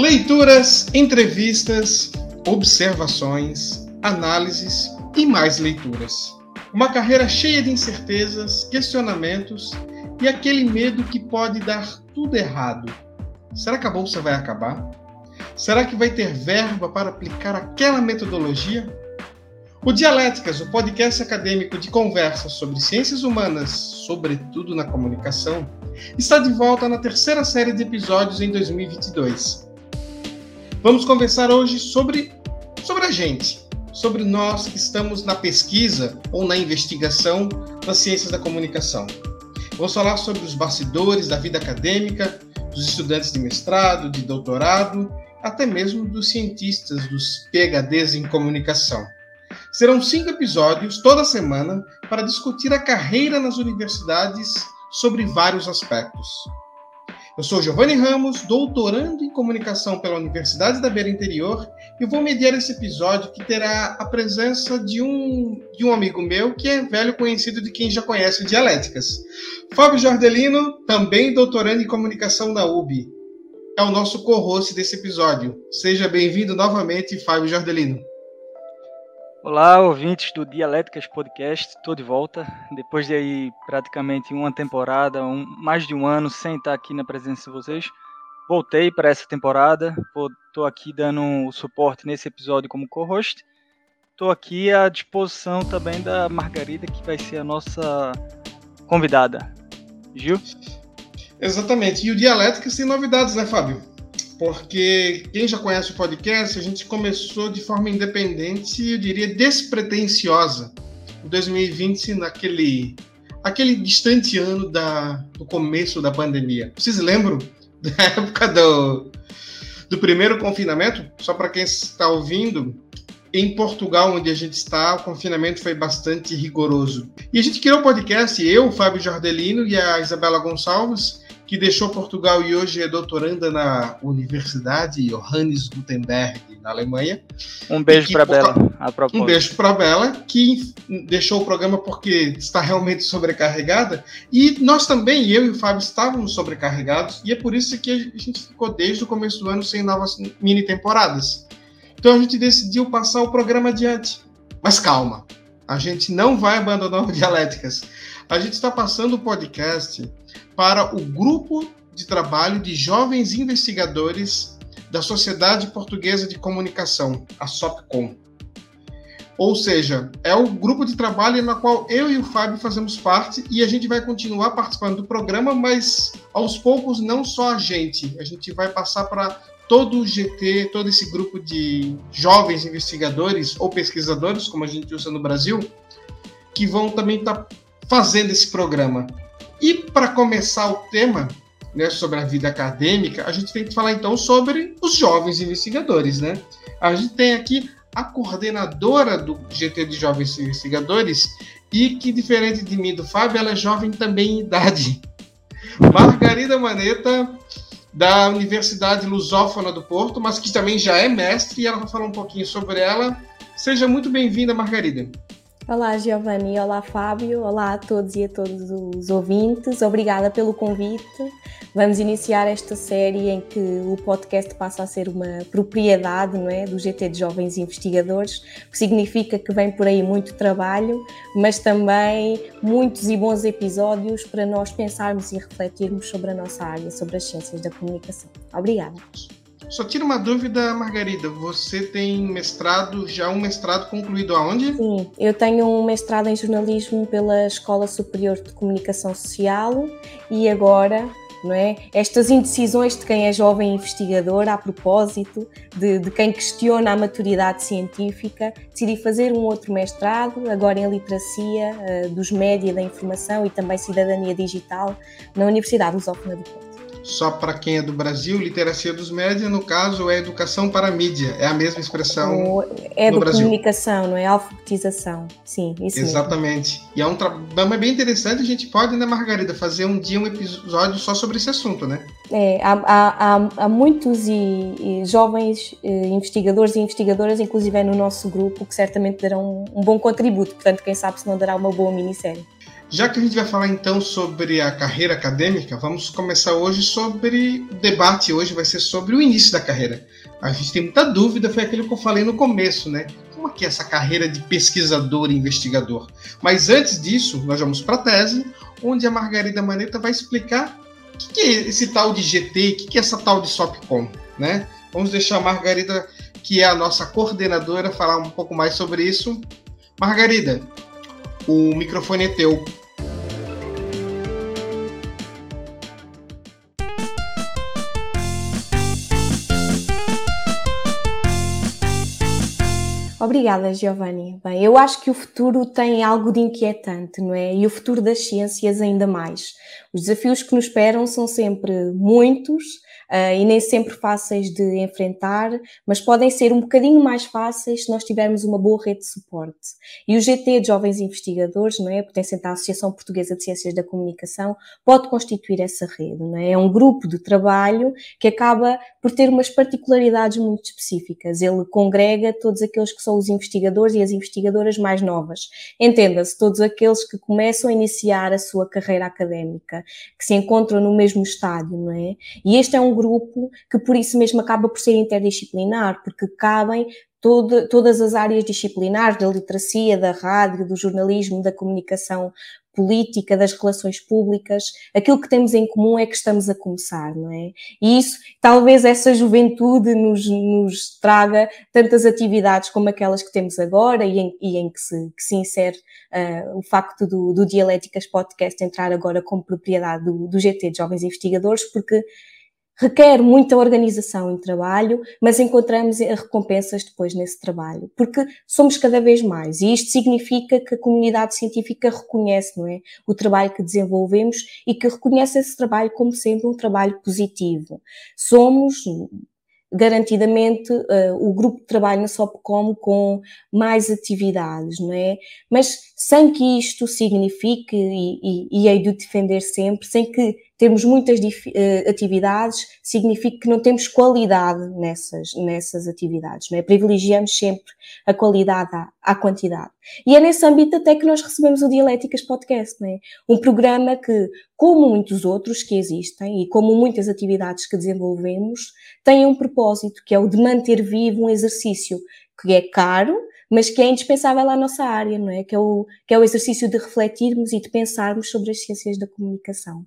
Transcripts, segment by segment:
Leituras, entrevistas, observações, análises e mais leituras. Uma carreira cheia de incertezas, questionamentos e aquele medo que pode dar tudo errado. Será que a bolsa vai acabar? Será que vai ter verba para aplicar aquela metodologia? O Dialéticas, o podcast acadêmico de conversas sobre ciências humanas, sobretudo na comunicação, está de volta na terceira série de episódios em 2022. Vamos conversar hoje sobre, sobre a gente, sobre nós que estamos na pesquisa ou na investigação das ciências da comunicação. Vamos falar sobre os bastidores da vida acadêmica, dos estudantes de mestrado, de doutorado, até mesmo dos cientistas, dos PhDs em comunicação. Serão cinco episódios toda semana para discutir a carreira nas universidades sobre vários aspectos. Eu sou Giovanni Ramos, doutorando em comunicação pela Universidade da Beira Interior, e vou mediar esse episódio que terá a presença de um, de um amigo meu que é velho conhecido de quem já conhece Dialéticas. Fábio Jordelino, também doutorando em comunicação da UB. É o nosso co-host desse episódio. Seja bem-vindo novamente, Fábio Jordelino. Olá, ouvintes do Dialéticas Podcast, estou de volta. Depois de aí praticamente uma temporada, um, mais de um ano sem estar aqui na presença de vocês, voltei para essa temporada. Estou aqui dando o suporte nesse episódio como co-host. Estou aqui à disposição também da Margarida, que vai ser a nossa convidada. Gil? Exatamente. E o Dialéticas tem novidades, né, Fábio? Porque quem já conhece o podcast, a gente começou de forma independente, eu diria despretensiosa, em 2020, naquele aquele distante ano da, do começo da pandemia. Vocês lembram da época do, do primeiro confinamento? Só para quem está ouvindo, em Portugal, onde a gente está, o confinamento foi bastante rigoroso. E a gente criou o podcast, eu, Fábio Jordelino e a Isabela Gonçalves, que deixou Portugal e hoje é doutoranda na Universidade Johannes Gutenberg, na Alemanha. Um beijo para Bela, a propósito. Um beijo para Bela, que deixou o programa porque está realmente sobrecarregada. E nós também, eu e o Fábio, estávamos sobrecarregados, e é por isso que a gente ficou desde o começo do ano sem novas mini temporadas. Então a gente decidiu passar o programa adiante. Mas calma, a gente não vai abandonar o Dialéticas. A gente está passando o podcast para o grupo de trabalho de jovens investigadores da Sociedade Portuguesa de Comunicação, a SOPCOM. Ou seja, é o grupo de trabalho na qual eu e o Fábio fazemos parte e a gente vai continuar participando do programa, mas aos poucos não só a gente, a gente vai passar para todo o GT, todo esse grupo de jovens investigadores ou pesquisadores, como a gente usa no Brasil, que vão também estar tá fazendo esse programa. E para começar o tema né, sobre a vida acadêmica, a gente tem que falar então sobre os jovens investigadores. Né? A gente tem aqui a coordenadora do GT de Jovens Investigadores e que, diferente de mim do Fábio, ela é jovem também em idade. Margarida Maneta, da Universidade Lusófona do Porto, mas que também já é mestre, e ela vai falar um pouquinho sobre ela. Seja muito bem-vinda, Margarida. Olá, Giovanni. Olá, Fábio. Olá a todos e a todos os ouvintes. Obrigada pelo convite. Vamos iniciar esta série em que o podcast passa a ser uma propriedade não é, do GT de Jovens Investigadores, o que significa que vem por aí muito trabalho, mas também muitos e bons episódios para nós pensarmos e refletirmos sobre a nossa área, sobre as ciências da comunicação. Obrigada. Só tira uma dúvida, Margarida. Você tem mestrado, já um mestrado concluído aonde? Sim, eu tenho um mestrado em jornalismo pela Escola Superior de Comunicação Social e agora é? Estas indecisões de quem é jovem investigador, a propósito de, de, quem questiona a maturidade científica, decidi fazer um outro mestrado, agora em literacia uh, dos média da informação e também cidadania digital, na Universidade Lusófona do Porto só para quem é do Brasil, literacia dos médias, no caso, é educação para a mídia. É a mesma expressão. É do comunicação, não é? Alfabetização. Sim, isso Exatamente. Mesmo. E é um trabalho bem interessante. A gente pode, né, Margarida, fazer um dia um episódio só sobre esse assunto, né? É, há, há, há muitos e, e jovens eh, investigadores e investigadoras, inclusive é no nosso grupo, que certamente darão um, um bom contributo. Portanto, quem sabe se não dará uma boa minissérie. Já que a gente vai falar então sobre a carreira acadêmica, vamos começar hoje sobre o debate hoje vai ser sobre o início da carreira. A gente tem muita dúvida, foi aquilo que eu falei no começo, né? Como é que é essa carreira de pesquisador e investigador? Mas antes disso, nós vamos para a tese, onde a Margarida Maneta vai explicar o que, é esse tal de GT, o que, é essa tal de SOPCOM, né? Vamos deixar a Margarida, que é a nossa coordenadora, falar um pouco mais sobre isso. Margarida, o microfone é teu. Obrigada, Giovanni. Bem, eu acho que o futuro tem algo de inquietante, não é? E o futuro das ciências ainda mais. Os desafios que nos esperam são sempre muitos uh, e nem sempre fáceis de enfrentar, mas podem ser um bocadinho mais fáceis se nós tivermos uma boa rede de suporte. E o GT de Jovens Investigadores, não é? pertencente à Associação Portuguesa de Ciências da Comunicação, pode constituir essa rede. Não é? é um grupo de trabalho que acaba por ter umas particularidades muito específicas. Ele congrega todos aqueles que são os investigadores e as investigadoras mais novas. Entenda-se, todos aqueles que começam a iniciar a sua carreira académica, que se encontram no mesmo estádio, não é? E este é um grupo que por isso mesmo acaba por ser interdisciplinar, porque cabem todo, todas as áreas disciplinares da literacia, da rádio, do jornalismo, da comunicação política, das relações públicas, aquilo que temos em comum é que estamos a começar, não é? E isso, talvez essa juventude nos, nos traga tantas atividades como aquelas que temos agora e em, e em que, se, que se insere uh, o facto do, do Dialéticas Podcast entrar agora como propriedade do, do GT de Jovens Investigadores, porque requer muita organização e trabalho, mas encontramos recompensas depois nesse trabalho, porque somos cada vez mais e isto significa que a comunidade científica reconhece, não é, o trabalho que desenvolvemos e que reconhece esse trabalho como sendo um trabalho positivo. Somos garantidamente uh, o grupo de trabalho na SOPCOM com mais atividades, não é? Mas sem que isto signifique, e, e, e hei de defender sempre, sem que temos muitas uh, atividades, significa que não temos qualidade nessas, nessas atividades, não é? Privilegiamos sempre a qualidade à, à, quantidade. E é nesse âmbito até que nós recebemos o Dialéticas Podcast, não é? Um programa que, como muitos outros que existem e como muitas atividades que desenvolvemos, tem um propósito, que é o de manter vivo um exercício que é caro, mas que é indispensável à nossa área, não é? Que é o, que é o exercício de refletirmos e de pensarmos sobre as ciências da comunicação.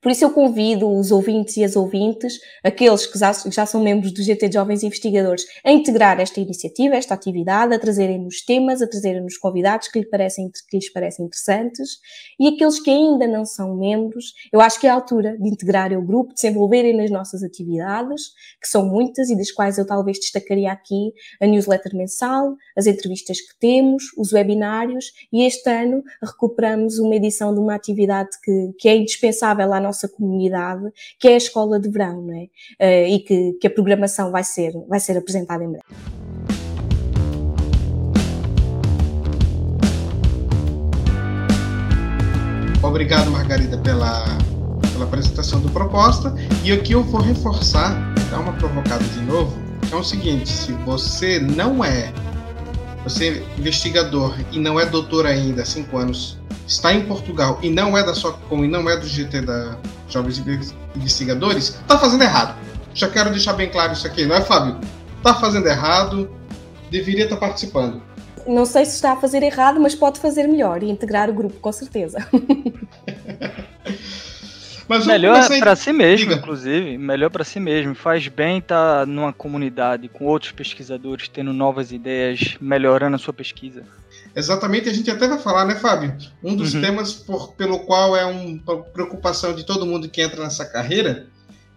Por isso eu convido os ouvintes e as ouvintes, aqueles que já, já são membros do GT de Jovens Investigadores, a integrar esta iniciativa, esta atividade, a trazerem-nos temas, a trazerem-nos convidados que, lhe parecem, que lhes parecem interessantes. E aqueles que ainda não são membros, eu acho que é a altura de integrarem o grupo, de se envolverem nas nossas atividades, que são muitas e das quais eu talvez destacaria aqui a newsletter mensal, as entrevistas que temos, os webinários e este ano recuperamos uma edição de uma atividade que, que é indispensável à nossa comunidade, que é a escola de verão, não é? Uh, e que, que a programação vai ser, vai ser apresentada em breve. Obrigado, Margarida, pela, pela apresentação do proposta. E aqui eu vou reforçar, dar uma provocada de novo, é o seguinte: se você não é você é investigador e não é doutor ainda, há cinco anos, está em Portugal e não é da SOCOM e não é do GT da Jovens Investigadores, está fazendo errado. Já quero deixar bem claro isso aqui, não é, Fábio? Está fazendo errado, deveria estar tá participando. Não sei se está a fazer errado, mas pode fazer melhor e integrar o grupo, com certeza. Mas melhor para si mesmo, Diga. inclusive. Melhor para si mesmo. Faz bem estar tá numa comunidade com outros pesquisadores, tendo novas ideias, melhorando a sua pesquisa. Exatamente, a gente até vai falar, né, Fábio? Um dos uhum. temas por, pelo qual é uma preocupação de todo mundo que entra nessa carreira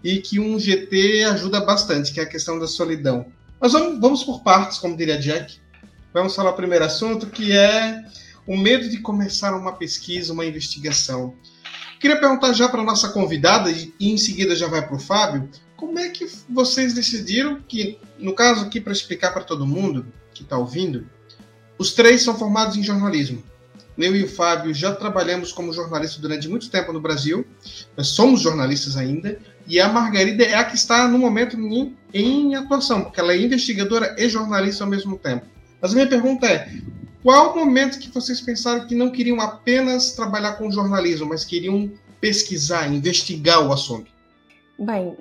e que um GT ajuda bastante, que é a questão da solidão. Mas vamos, vamos por partes, como diria Jack. Vamos falar o primeiro assunto, que é o medo de começar uma pesquisa, uma investigação. Queria perguntar já para nossa convidada, e em seguida já vai para o Fábio, como é que vocês decidiram que, no caso aqui, para explicar para todo mundo que está ouvindo, os três são formados em jornalismo. Eu e o Fábio já trabalhamos como jornalista durante muito tempo no Brasil, nós somos jornalistas ainda, e a Margarida é a que está no momento em, em atuação, porque ela é investigadora e jornalista ao mesmo tempo. Mas a minha pergunta é: qual o momento que vocês pensaram que não queriam apenas trabalhar com jornalismo, mas queriam pesquisar, investigar o assunto? Bem,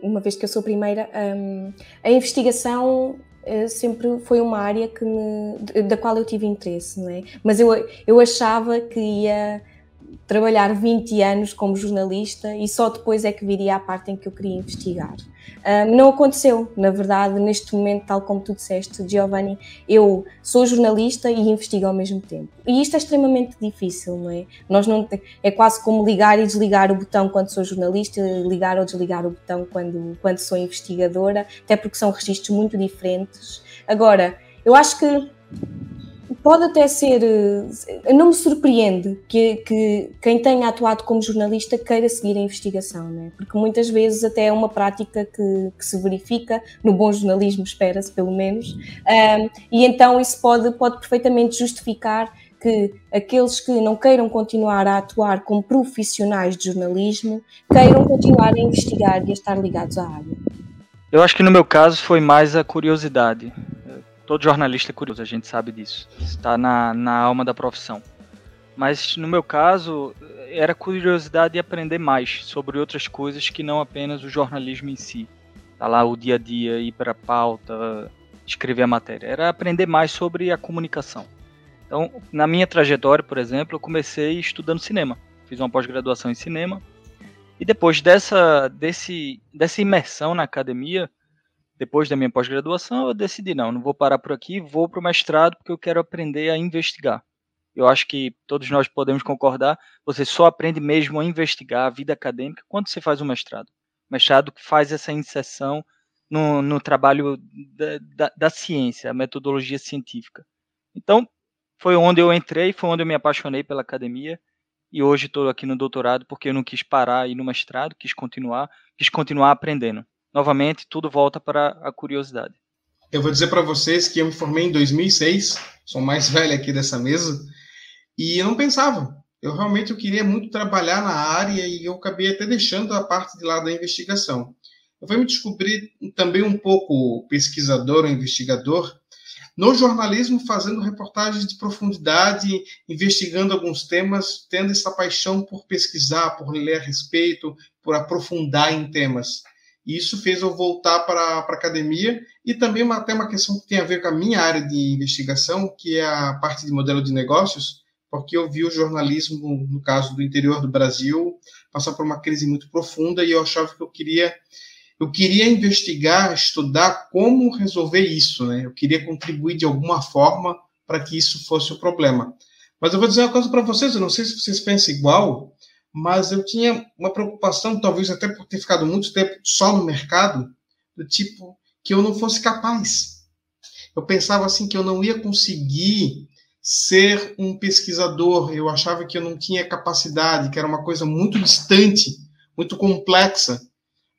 uma vez que eu sou primeira, hum, a investigação sempre foi uma área que me, da qual eu tive interesse, não é? Mas eu, eu achava que ia trabalhar 20 anos como jornalista e só depois é que viria a parte em que eu queria investigar. Uh, não aconteceu, na verdade, neste momento, tal como tu disseste, Giovanni, eu sou jornalista e investigo ao mesmo tempo. E isto é extremamente difícil, não é? Nós não é quase como ligar e desligar o botão quando sou jornalista, ligar ou desligar o botão quando, quando sou investigadora, até porque são registros muito diferentes. Agora, eu acho que pode até ser. Eh, não me surpreende que, que, quem tenha atuado como jornalista queira seguir a investigação, né? porque muitas vezes até é uma prática que, que se verifica, no bom jornalismo, espera-se pelo menos, um, e então isso pode, pode perfeitamente justificar que aqueles que não queiram continuar a atuar como profissionais de jornalismo queiram continuar a investigar e a estar ligados à área. Eu acho que no meu caso foi mais a curiosidade. Todo jornalista é curioso, a gente sabe disso. Está na, na alma da profissão. Mas no meu caso, era curiosidade de aprender mais sobre outras coisas que não apenas o jornalismo em si. Tá lá o dia a dia, ir para a pauta, escrever a matéria. Era aprender mais sobre a comunicação. Então, na minha trajetória, por exemplo, eu comecei estudando cinema. Fiz uma pós-graduação em cinema. E depois dessa, desse, dessa imersão na academia, depois da minha pós-graduação, eu decidi, não, não vou parar por aqui, vou para o mestrado porque eu quero aprender a investigar. Eu acho que todos nós podemos concordar, você só aprende mesmo a investigar a vida acadêmica quando você faz um mestrado. O mestrado que faz essa inserção no, no trabalho da, da, da ciência, a metodologia científica. Então, foi onde eu entrei, foi onde eu me apaixonei pela academia e hoje estou aqui no doutorado porque eu não quis parar aí no mestrado, quis continuar, quis continuar aprendendo novamente, tudo volta para a curiosidade. Eu vou dizer para vocês que eu me formei em 2006, sou mais velho aqui dessa mesa, e eu não pensava. Eu realmente eu queria muito trabalhar na área e eu acabei até deixando a parte de lá da investigação. Eu fui me descobrir também um pouco pesquisador ou investigador no jornalismo, fazendo reportagens de profundidade, investigando alguns temas, tendo essa paixão por pesquisar, por ler a respeito, por aprofundar em temas. E isso fez eu voltar para a academia e também uma, até uma questão que tem a ver com a minha área de investigação, que é a parte de modelo de negócios, porque eu vi o jornalismo, no caso do interior do Brasil, passar por uma crise muito profunda e eu achava que eu queria eu queria investigar, estudar como resolver isso, né? Eu queria contribuir de alguma forma para que isso fosse o problema. Mas eu vou dizer uma coisa para vocês, eu não sei se vocês pensam igual, mas eu tinha uma preocupação, talvez até por ter ficado muito tempo só no mercado, do tipo que eu não fosse capaz. Eu pensava assim que eu não ia conseguir ser um pesquisador, eu achava que eu não tinha capacidade, que era uma coisa muito distante, muito complexa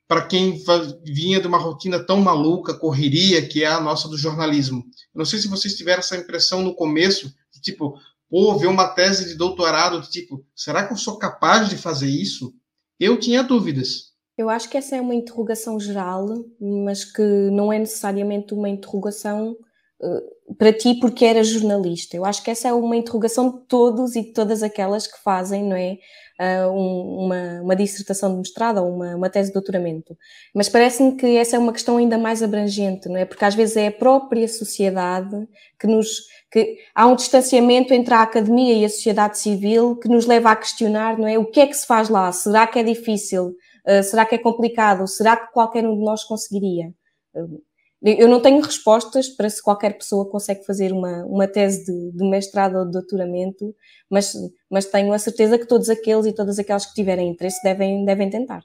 para quem vinha de uma rotina tão maluca, correria, que é a nossa do jornalismo. Eu não sei se vocês tiveram essa impressão no começo, de tipo, pô, ver uma tese de doutorado, tipo, será que eu sou capaz de fazer isso? Eu tinha dúvidas. Eu acho que essa é uma interrogação geral, mas que não é necessariamente uma interrogação uh, para ti porque eras jornalista. Eu acho que essa é uma interrogação de todos e de todas aquelas que fazem, não é? Uh, um, uma, uma dissertação de mestrado ou uma, uma tese de doutoramento. Mas parece-me que essa é uma questão ainda mais abrangente, não é? Porque às vezes é a própria sociedade que nos que há um distanciamento entre a academia e a sociedade civil que nos leva a questionar, não é? O que é que se faz lá? Será que é difícil? Uh, será que é complicado? Será que qualquer um de nós conseguiria? Uh, eu não tenho respostas para se qualquer pessoa consegue fazer uma, uma tese de, de mestrado ou de doutoramento, mas, mas tenho a certeza que todos aqueles e todas aquelas que tiverem interesse devem, devem tentar.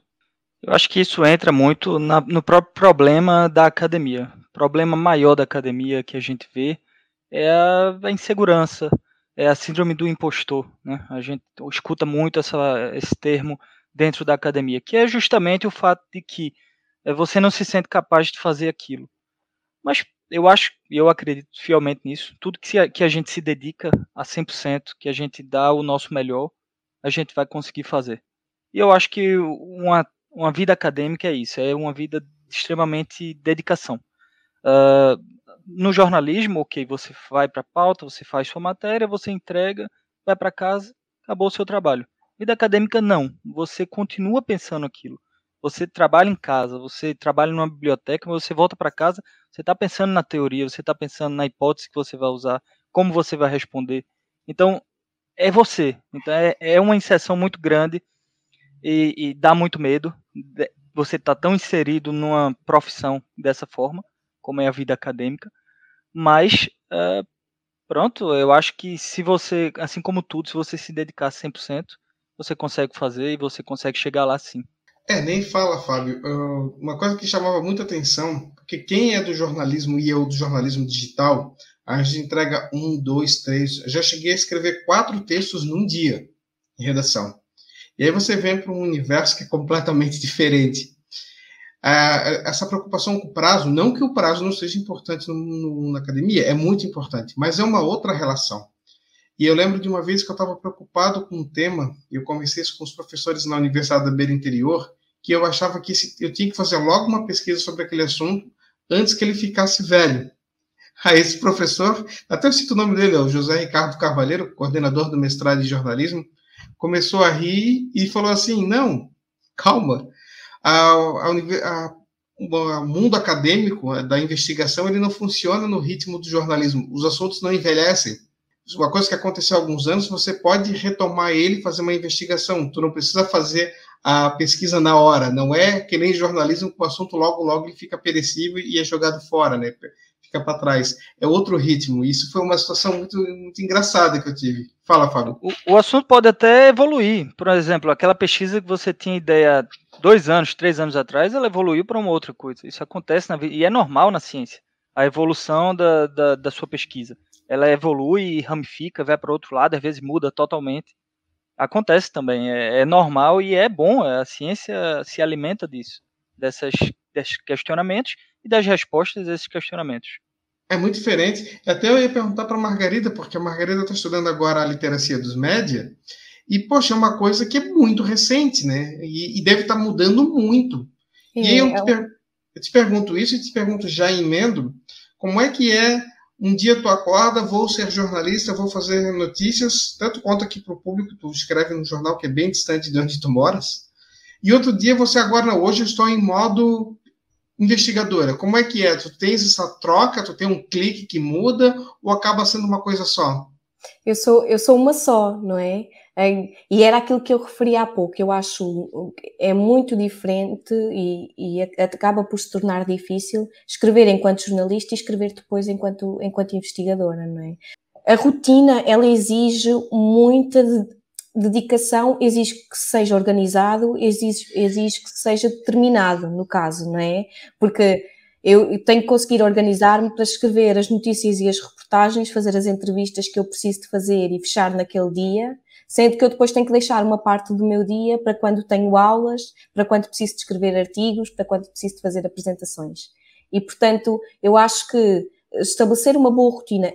Eu acho que isso entra muito na, no próprio problema da academia. O problema maior da academia que a gente vê é a, a insegurança, é a síndrome do impostor. Né? A gente escuta muito essa, esse termo dentro da academia, que é justamente o fato de que é, você não se sente capaz de fazer aquilo. Mas eu acho, eu acredito fielmente nisso, tudo que, se, que a gente se dedica a 100%, que a gente dá o nosso melhor, a gente vai conseguir fazer. E eu acho que uma, uma vida acadêmica é isso, é uma vida extremamente dedicação. Uh, no jornalismo, ok, você vai para a pauta, você faz sua matéria, você entrega, vai para casa, acabou o seu trabalho. Vida acadêmica, não. Você continua pensando aquilo. Você trabalha em casa, você trabalha numa biblioteca, você volta para casa, você está pensando na teoria, você está pensando na hipótese que você vai usar, como você vai responder. Então, é você. Então, é, é uma inserção muito grande e, e dá muito medo. Você está tão inserido numa profissão dessa forma, como é a vida acadêmica. Mas, uh, pronto, eu acho que se você, assim como tudo, se você se dedicar 100%, você consegue fazer e você consegue chegar lá sim. É, nem fala, Fábio. Uh, uma coisa que chamava muita atenção, porque quem é do jornalismo e eu do jornalismo digital, a gente entrega um, dois, três. Já cheguei a escrever quatro textos num dia em redação. E aí você vem para um universo que é completamente diferente. Uh, essa preocupação com o prazo, não que o prazo não seja importante no, no, na academia, é muito importante, mas é uma outra relação. E eu lembro de uma vez que eu estava preocupado com um tema, e eu conversei isso com os professores na Universidade da Beira Interior, que eu achava que eu tinha que fazer logo uma pesquisa sobre aquele assunto antes que ele ficasse velho. Aí esse professor, até eu cito o nome dele, é o José Ricardo Carvalheiro, coordenador do mestrado em jornalismo, começou a rir e falou assim: não, calma, o mundo acadêmico da investigação ele não funciona no ritmo do jornalismo. Os assuntos não envelhecem uma coisa que aconteceu há alguns anos, você pode retomar ele fazer uma investigação. Tu não precisa fazer a pesquisa na hora. Não é que nem jornalismo o assunto logo, logo ele fica perecível e é jogado fora, né? Fica para trás. É outro ritmo. Isso foi uma situação muito, muito engraçada que eu tive. Fala, Fábio. O, o assunto pode até evoluir. Por exemplo, aquela pesquisa que você tinha ideia dois anos, três anos atrás, ela evoluiu para uma outra coisa. Isso acontece na vida e é normal na ciência. A evolução da, da, da sua pesquisa ela evolui, ramifica, vai para outro lado, às vezes muda totalmente. Acontece também, é, é, normal e é bom, a ciência se alimenta disso, dessas, desses questionamentos e das respostas a esses questionamentos. É muito diferente. Até eu ia perguntar para a Margarida, porque a Margarida está estudando agora a literacia dos média, e, poxa, é uma coisa que é muito recente, né? E, e deve estar tá mudando muito. e aí eu, é te per... eu te pergunto isso e te pergunto já em emendo, como é que é um dia tu acorda, vou ser jornalista, vou fazer notícias, tanto quanto aqui para o público, tu escreve num jornal que é bem distante de onde tu moras, e outro dia você agora, hoje eu estou em modo investigadora. Como é que é? Tu tens essa troca, tu tem um clique que muda, ou acaba sendo uma coisa só? Eu sou, eu sou uma só, não é? E era aquilo que eu referi há pouco, eu acho é muito diferente e, e, acaba por se tornar difícil escrever enquanto jornalista e escrever depois enquanto, enquanto investigadora, não é? A rotina, ela exige muita dedicação, exige que seja organizado, exige, exige que seja determinado, no caso, não é? Porque eu tenho que conseguir organizar-me para escrever as notícias e as reportagens, fazer as entrevistas que eu preciso de fazer e fechar naquele dia, Sendo que eu depois tenho que deixar uma parte do meu dia para quando tenho aulas, para quando preciso de escrever artigos, para quando preciso de fazer apresentações. E, portanto, eu acho que estabelecer uma boa rotina,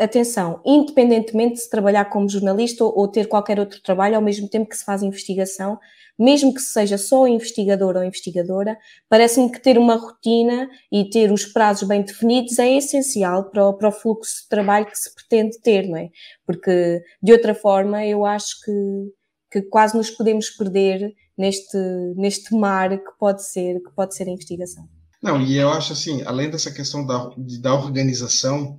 atenção, independentemente de se trabalhar como jornalista ou, ou ter qualquer outro trabalho, ao mesmo tempo que se faz investigação, mesmo que seja só investigador ou investigadora, parece-me que ter uma rotina e ter os prazos bem definidos é essencial para o, para o, fluxo de trabalho que se pretende ter, não é? Porque, de outra forma, eu acho que, que quase nos podemos perder neste, neste mar que pode ser, que pode ser a investigação. Não, e eu acho assim, além dessa questão da, da organização,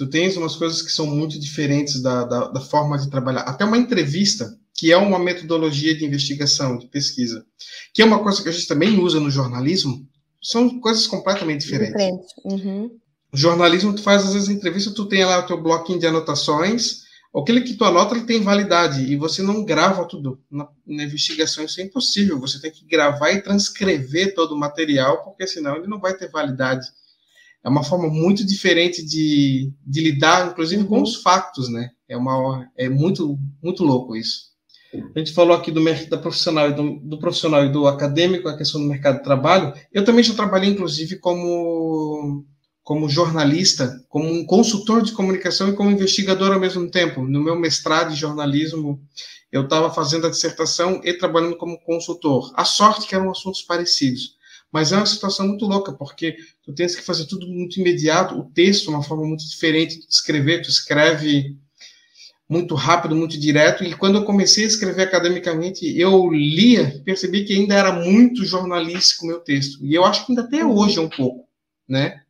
tu tens umas coisas que são muito diferentes da, da, da forma de trabalhar. Até uma entrevista, que é uma metodologia de investigação, de pesquisa, que é uma coisa que a gente também usa no jornalismo, são coisas completamente diferentes. Diferente. Uhum. O jornalismo, tu faz às vezes entrevista, tu tem lá o teu bloquinho de anotações, aquele que tu anota, ele tem validade, e você não grava tudo. Na, na, investigação isso é impossível, você tem que gravar e transcrever todo o material, porque senão ele não vai ter validade. É uma forma muito diferente de, de lidar, inclusive, uhum. com os fatos, né? É, uma, é muito, muito louco isso. A gente falou aqui do mercado profissional e do, do, profissional e do acadêmico, a questão do mercado de trabalho. Eu também já trabalhei, inclusive, como, como jornalista, como um consultor de comunicação e como investigador ao mesmo tempo. No meu mestrado em jornalismo, eu estava fazendo a dissertação e trabalhando como consultor. A sorte que eram assuntos parecidos. Mas é uma situação muito louca, porque tu tens que fazer tudo muito imediato, o texto, uma forma muito diferente de escrever, tu escreve muito rápido, muito direto, e quando eu comecei a escrever academicamente, eu lia, percebi que ainda era muito jornalístico o meu texto, e eu acho que ainda até hoje é um pouco, né?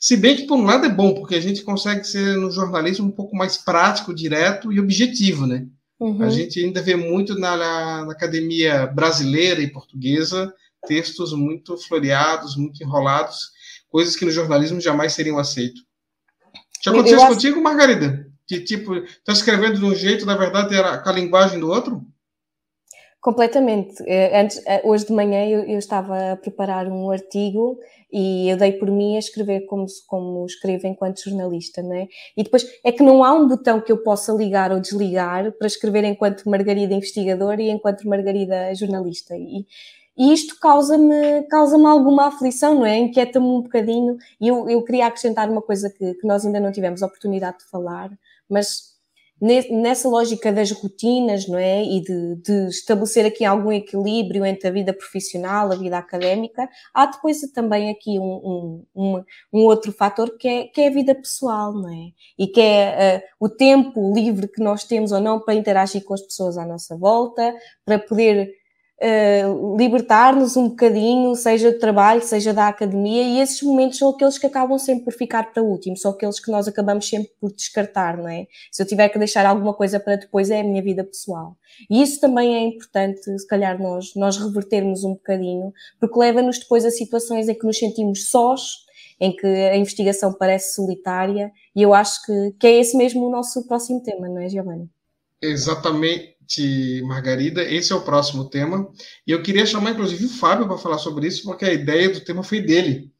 Se bem que, por um lado, é bom, porque a gente consegue ser no jornalismo um pouco mais prático, direto e objetivo, né? Uhum. A gente ainda vê muito na, na, academia brasileira e portuguesa textos muito floreados, muito enrolados, coisas que no jornalismo jamais seriam aceitos. Já aconteceu isso contigo, Margarida? Que tipo, está escrevendo de um jeito, na verdade, era com a linguagem do outro? Completamente. Eh, antes, eh, hoje de manhã eu, eu, estava a preparar um artigo e eu dei por mim a escrever como, como escrevo enquanto jornalista, não é? E depois é que não há um botão que eu possa ligar ou desligar para escrever enquanto Margarida investigadora e enquanto Margarida jornalista. E, e isto causa-me causa alguma aflição, não é? Inquieta-me um bocadinho. E eu, eu queria acrescentar uma coisa que, que nós ainda não tivemos oportunidade de falar, mas nessa lógica das rotinas, não é? E de, de, estabelecer aqui algum equilíbrio entre a vida profissional, a vida académica, há depois também aqui um, um, um outro fator que é, que é a vida pessoal, não é? E que é uh, o tempo livre que nós temos ou não para interagir com as pessoas à nossa volta, para poder uh, libertar-nos um bocadinho, seja do trabalho, seja da academia, e esses momentos são aqueles que acabam sempre por ficar para o último, são aqueles que nós acabamos sempre por descartar, não é? Se eu tiver que deixar alguma coisa para depois, é a minha vida pessoal. E isso também é importante, se calhar, nós, nós revertermos um bocadinho, porque leva-nos depois a situações em que nos sentimos sós, em que a investigação parece solitária, e eu acho que, que é esse mesmo o nosso próximo tema, não é, Giovanni? Exatamente, Margarida. Esse é o próximo tema. E eu queria chamar, inclusive, o Fábio para falar sobre isso, porque a ideia do tema foi dele.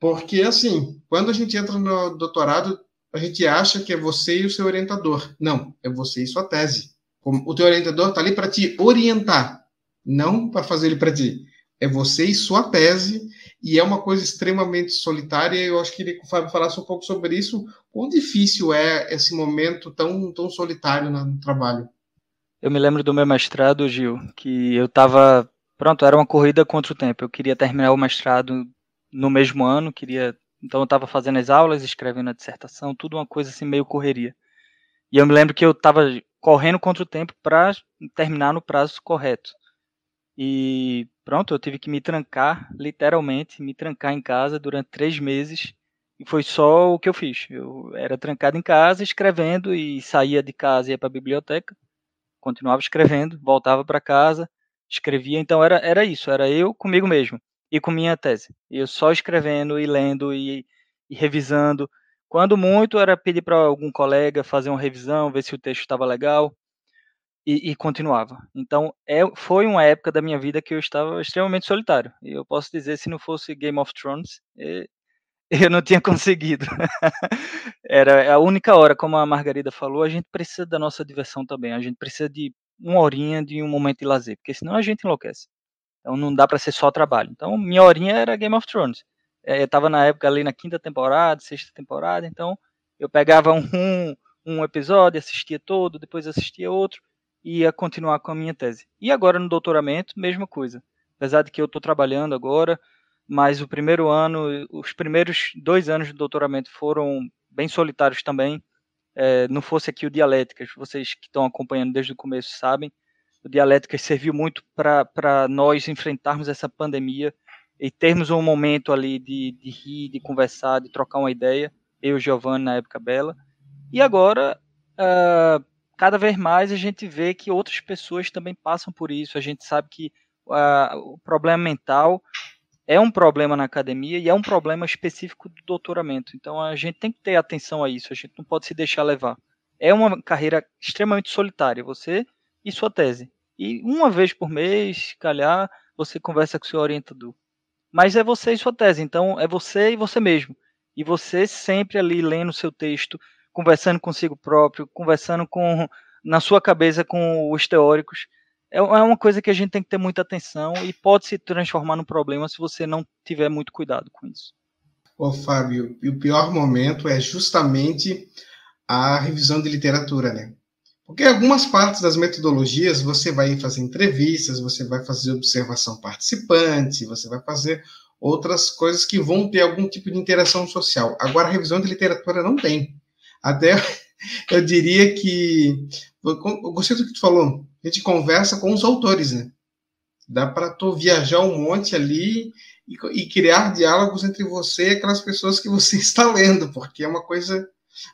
Porque, assim, quando a gente entra no doutorado, a gente acha que é você e o seu orientador. Não, é você e sua tese. O teu orientador está ali para te orientar, não para fazer ele para ti. É você e sua tese, e é uma coisa extremamente solitária. Eu acho que que o Fábio falasse um pouco sobre isso. Quão difícil é esse momento tão, tão solitário no trabalho? Eu me lembro do meu mestrado, Gil, que eu estava. Pronto, era uma corrida contra o tempo. Eu queria terminar o mestrado no mesmo ano, queria. Então eu estava fazendo as aulas, escrevendo a dissertação, tudo uma coisa assim meio correria. E eu me lembro que eu estava correndo contra o tempo para terminar no prazo correto. E pronto, eu tive que me trancar, literalmente, me trancar em casa durante três meses. E foi só o que eu fiz. Eu era trancado em casa, escrevendo e saía de casa e ia para a biblioteca continuava escrevendo, voltava para casa, escrevia, então era, era isso, era eu comigo mesmo e com minha tese. Eu só escrevendo e lendo e, e revisando. Quando muito era pedir para algum colega fazer uma revisão, ver se o texto estava legal e, e, continuava. Então é, foi uma época da minha vida que eu estava extremamente solitário. E eu posso dizer, se não fosse Game of Thrones, eu não tinha conseguido. Era a única hora, como a Margarida falou, a gente precisa da nossa diversão também. A gente precisa de uma horinha de um momento de lazer, porque senão a gente enlouquece. Então não dá para ser só trabalho. Então minha horinha era Game of Thrones. É, eu estava na época ali na quinta temporada, sexta temporada, então eu pegava um, um episódio, assistia todo, depois assistia outro e ia continuar com a minha tese. E agora no doutoramento, mesma coisa. Apesar de que eu estou trabalhando agora, mas o primeiro ano, os primeiros dois anos de doutoramento foram bem solitários também. É, não fosse aqui o Dialéticas, vocês que estão acompanhando desde o começo sabem, o Dialéticas serviu muito para nós enfrentarmos essa pandemia e termos um momento ali de, de rir, de conversar, de trocar uma ideia, eu e o Giovanni na época Bela. E agora, uh, cada vez mais a gente vê que outras pessoas também passam por isso, a gente sabe que uh, o problema mental é um problema na academia e é um problema específico do doutoramento. Então a gente tem que ter atenção a isso, a gente não pode se deixar levar. É uma carreira extremamente solitária, você e sua tese. E uma vez por mês, calhar, você conversa com seu orientador. Mas é você e sua tese, então é você e você mesmo. E você sempre ali lendo seu texto, conversando consigo próprio, conversando com na sua cabeça com os teóricos é, é uma coisa que a gente tem que ter muita atenção e pode se transformar num problema se você não tiver muito cuidado com isso. Ô, Fábio, e o pior momento é justamente a revisão de literatura, né? Porque algumas partes das metodologias você vai fazer entrevistas, você vai fazer observação participante, você vai fazer outras coisas que vão ter algum tipo de interação social. Agora, a revisão de literatura não tem. Até eu diria que. Eu gostei do que tu falou. A gente conversa com os autores, né? Dá para tu viajar um monte ali e, e, criar diálogos entre você e aquelas pessoas que você está lendo, porque é uma coisa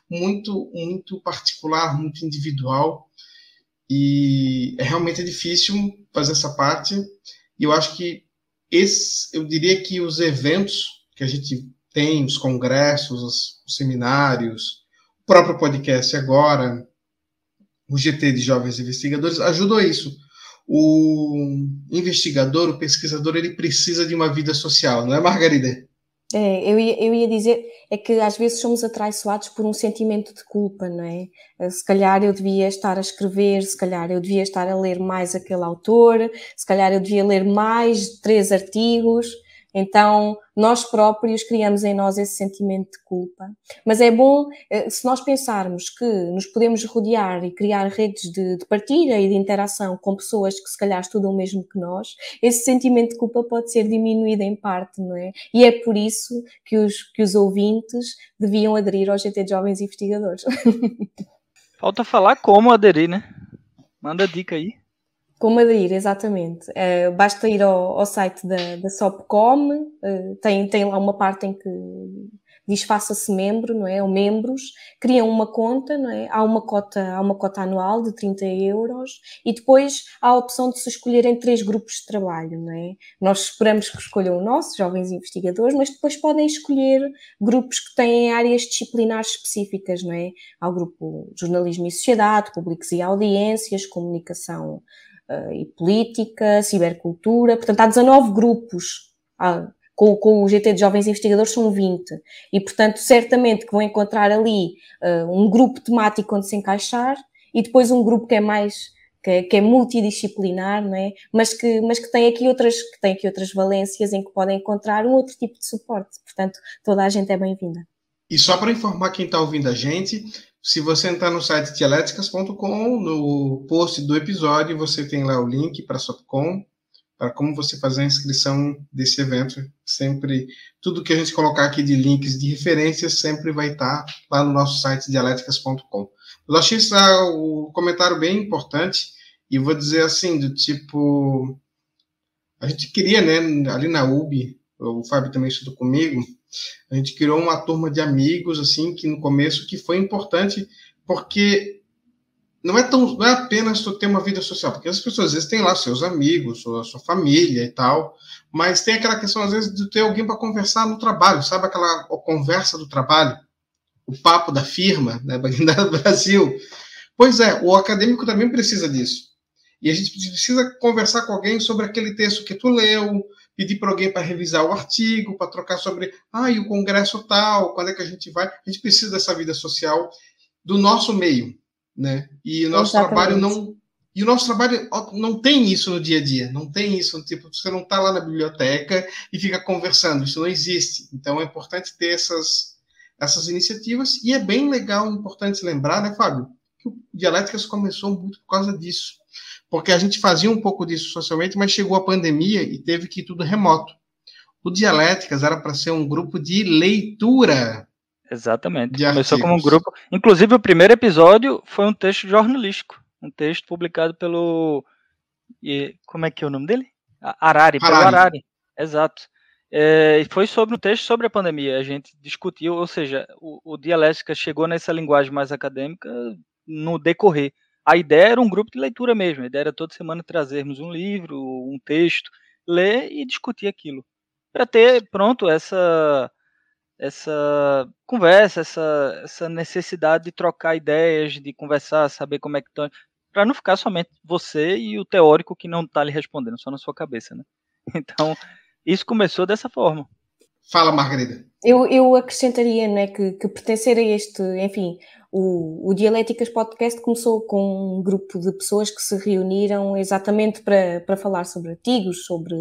muito, muito particular, muito individual. E é realmente difícil fazer essa parte. E eu acho que esse, eu diria que os eventos que a gente tem, os congressos, os, os seminários, o próprio podcast agora, o GT de Jovens Investigadores, ajudou a isso. O investigador, o pesquisador, ele precisa de uma vida social, não é, Margarida? É, eu, ia, eu ia dizer, é que às vezes somos atraiçoados por um sentimento de culpa, não é? Eh, se calhar eu devia estar a escrever, se calhar eu devia estar a ler mais aquele autor, se calhar eu devia ler mais três artigos, então, nós próprios criamos em nós esse sentimento de culpa. Mas é bom, eh, se nós pensarmos que nos podemos rodear e criar redes de, de, partilha e de interação com pessoas que se calhar estudam o mesmo que nós, esse sentimento de culpa pode ser diminuído em parte, não é? E é por isso que os, que os ouvintes deviam aderir ao GT de Jovens Investigadores. Falta falar como aderir, né? Manda dica aí. Como aderir, exatamente. Uh, basta ir ao, ao site da, da SOPCOM, uh, tem, tem lá uma parte em que diz faça-se membro, não é? Ou membros, criam uma conta, não é? Há uma cota, há uma cota anual de 30 euros e depois há a opção de se escolherem três grupos de trabalho, não é? Nós esperamos que escolham o nosso, jovens investigadores, mas depois podem escolher grupos que têm áreas disciplinares específicas, não é? Há o grupo Jornalismo e Sociedade, Públicos e Audiências, Comunicação e política, cibercultura, portanto há 19 grupos, ah, com, com, o GT de Jovens Investigadores são 20, e portanto certamente que vão encontrar ali uh, um grupo temático onde se encaixar, e depois um grupo que é mais que que é, multidisciplinar, não é? Mas que, mas que tem aqui outras que tem aqui outras valências em que podem encontrar um outro tipo de suporte. Portanto, toda a gente é bem-vinda. E só para informar quem está ouvindo a gente, se você entrar no site dialéticas.com, no post do episódio, você tem lá o link para a Sopcom, para como você fazer a inscrição desse evento. Sempre, tudo que a gente colocar aqui de links de referências sempre vai estar lá no nosso site dialéticas.com. Eu achei esse, o comentário bem importante e vou dizer assim, do tipo, a gente queria, né, ali na UB, o Fábio também estudou comigo, a gente criou uma turma de amigos, assim, que no começo que foi importante, porque não é, tão, não é apenas tu ter uma vida social, porque as pessoas às vezes têm lá seus amigos, sua, sua família e tal, mas tem aquela questão, às vezes, de ter alguém para conversar no trabalho, sabe aquela conversa do trabalho? O papo da firma, né, do Brasil. Pois é, o acadêmico também precisa disso. E a gente precisa conversar com alguém sobre aquele texto que tu leu, pedir para alguém para revisar o artigo, para trocar sobre, ah, e o congresso tal, quando é que a gente vai? A gente precisa dessa vida social do nosso meio, né? E o nosso Exatamente. trabalho não e o nosso trabalho não tem isso no dia a dia, não tem isso, tipo, você não está lá na biblioteca e fica conversando, isso não existe. Então é importante ter essas, essas iniciativas, e é bem legal, importante lembrar, né, Fábio, que o Dialéticas começou muito por causa disso porque a gente fazia um pouco disso socialmente, mas chegou a pandemia e teve que ir tudo remoto. O Dialéticas era para ser um grupo de leitura. Exatamente. De Começou artigos. como um grupo. Inclusive, o primeiro episódio foi um texto jornalístico. Um texto publicado pelo. Como é que é o nome dele? Arari, pelo Arari. Arari. Exato. É, e foi sobre um texto sobre a pandemia. A gente discutiu, ou seja, o, o Dialética chegou nessa linguagem mais acadêmica no decorrer a ideia era um grupo de leitura mesmo. A ideia era toda semana trazermos um livro, um texto, ler e discutir aquilo. Para ter, pronto, essa essa conversa, essa, essa necessidade de trocar ideias, de conversar, saber como é que estão, para não ficar somente você e o teórico que não está lhe respondendo, só na sua cabeça, né? Então, isso começou dessa forma. Fala, Margarida. Eu, eu acrescentaria né, que, que pertencer a este, enfim, o, o Dialéticas Podcast começou com um grupo de pessoas que se reuniram exatamente para, para falar sobre artigos, sobre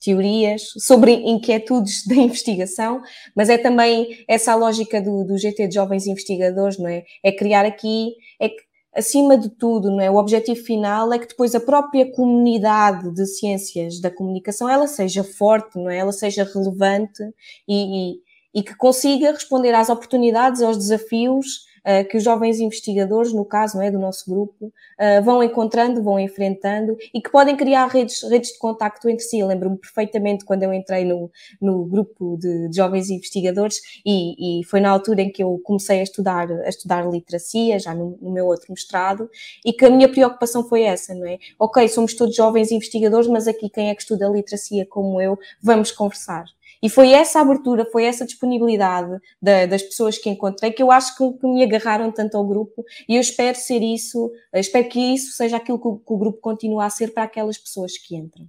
teorias, sobre inquietudes da investigação, mas é também essa a lógica do, do GT de Jovens Investigadores, não é? É criar aqui, é acima de tudo, não é? O objetivo final é que depois a própria comunidade de ciências da comunicação ela seja forte, não é? Ela seja relevante e, e, e que consiga responder às oportunidades, aos desafios que os jovens investigadores, no caso não é, do nosso grupo, uh, vão encontrando, vão enfrentando e que podem criar redes, redes de contacto entre si. Eu lembro-me perfeitamente quando eu entrei no, no grupo de, de jovens investigadores e, e, foi na altura em que eu comecei a estudar, a estudar literacia, já no, no meu outro mestrado, e que a minha preocupação foi essa, não é? Ok, somos todos jovens investigadores, mas aqui quem é que estuda literacia como eu, vamos conversar. E foi essa abertura, foi essa disponibilidade da, das pessoas que encontrei que eu acho que, que, me agarraram tanto ao grupo e eu espero ser isso, espero que isso seja aquilo que o, que o grupo continua a ser para aquelas pessoas que entram.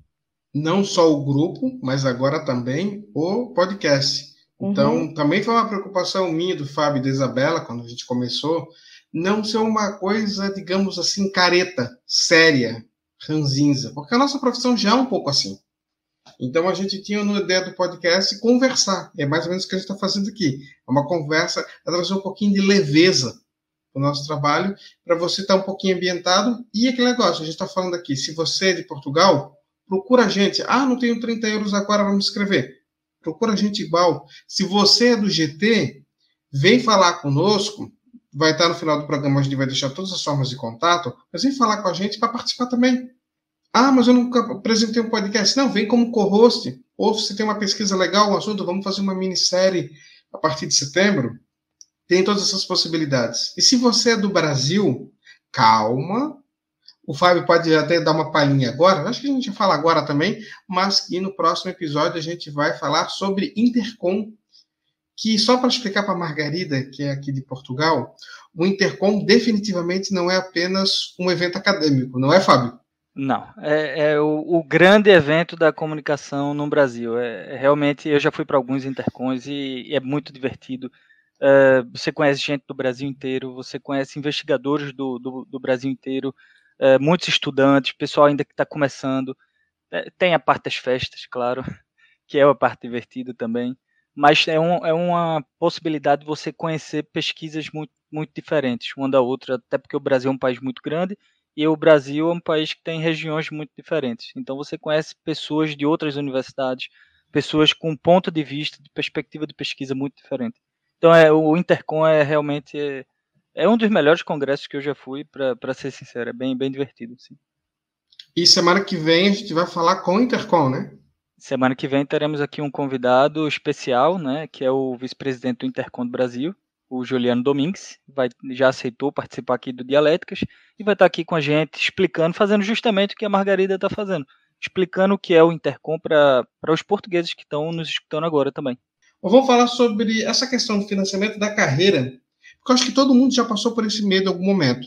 Não só o grupo, mas agora também o podcast. Então, uhum. também foi uma preocupação minha, do Fábio e da Isabela, quando a gente começou, não ser uma coisa, digamos assim, careta, séria, ranzinza, porque a nossa profissão já é um pouco assim. Então a gente tinha no ideia do podcast conversar. É mais ou menos o que a gente está fazendo aqui. É uma conversa, é trazer um pouquinho de leveza para o nosso trabalho, para você estar tá um pouquinho ambientado. E aquele negócio, a gente está falando aqui, se você é de Portugal, procura a gente. Ah, não tenho 30 euros agora, vamos escrever. Procura a gente igual. Se você é do GT, vem falar conosco. Vai estar no final do programa, a gente vai deixar todas as formas de contato, mas vem falar com a gente para participar também. Ah, mas eu nunca apresentei um podcast. Não, vem como co-host. Ou se tem uma pesquisa legal, um assunto, vamos fazer uma minissérie a partir de setembro. Tem todas essas possibilidades. E se você é do Brasil, calma. O Fábio pode até dar uma palhinha agora. Acho que a gente fala agora também, mas que no próximo episódio a gente vai falar sobre Intercom. Que só para explicar para a Margarida, que é aqui de Portugal, o Intercom definitivamente não é apenas um evento acadêmico, não é, Fábio? Não, é, é o, o, grande evento da comunicação no Brasil. É, é realmente, eu já fui para alguns intercons e, e, é muito divertido. Uh, você conhece gente do Brasil inteiro, você conhece investigadores do, do, do Brasil inteiro, uh, muitos estudantes, pessoal ainda que está começando. É, tem a parte das festas, claro, que é a parte divertida também, mas é, um, é uma possibilidade de você conhecer pesquisas muito, muito diferentes uma da outra, até porque o Brasil é um país muito grande e o Brasil é um país que tem regiões muito diferentes. Então você conhece pessoas de outras universidades, pessoas com ponto de vista, de perspectiva de pesquisa muito diferente. Então é, o Intercom é realmente é, é um dos melhores congressos que eu já fui, para ser sincero, é bem, bem divertido. Sim. E semana que vem a gente vai falar com o Intercom, né? Semana que vem teremos aqui um convidado especial, né, que é o vice-presidente do Intercom do Brasil, o Juliano Domingues, vai, já aceitou participar aqui do Dialéticas e vai estar aqui com a gente explicando, fazendo justamente o que a Margarida está fazendo, explicando o que é o Intercom para os portugueses que estão nos escutando agora também. vamos falar sobre essa questão do financiamento da carreira, porque eu acho que todo mundo já passou por esse medo em algum momento.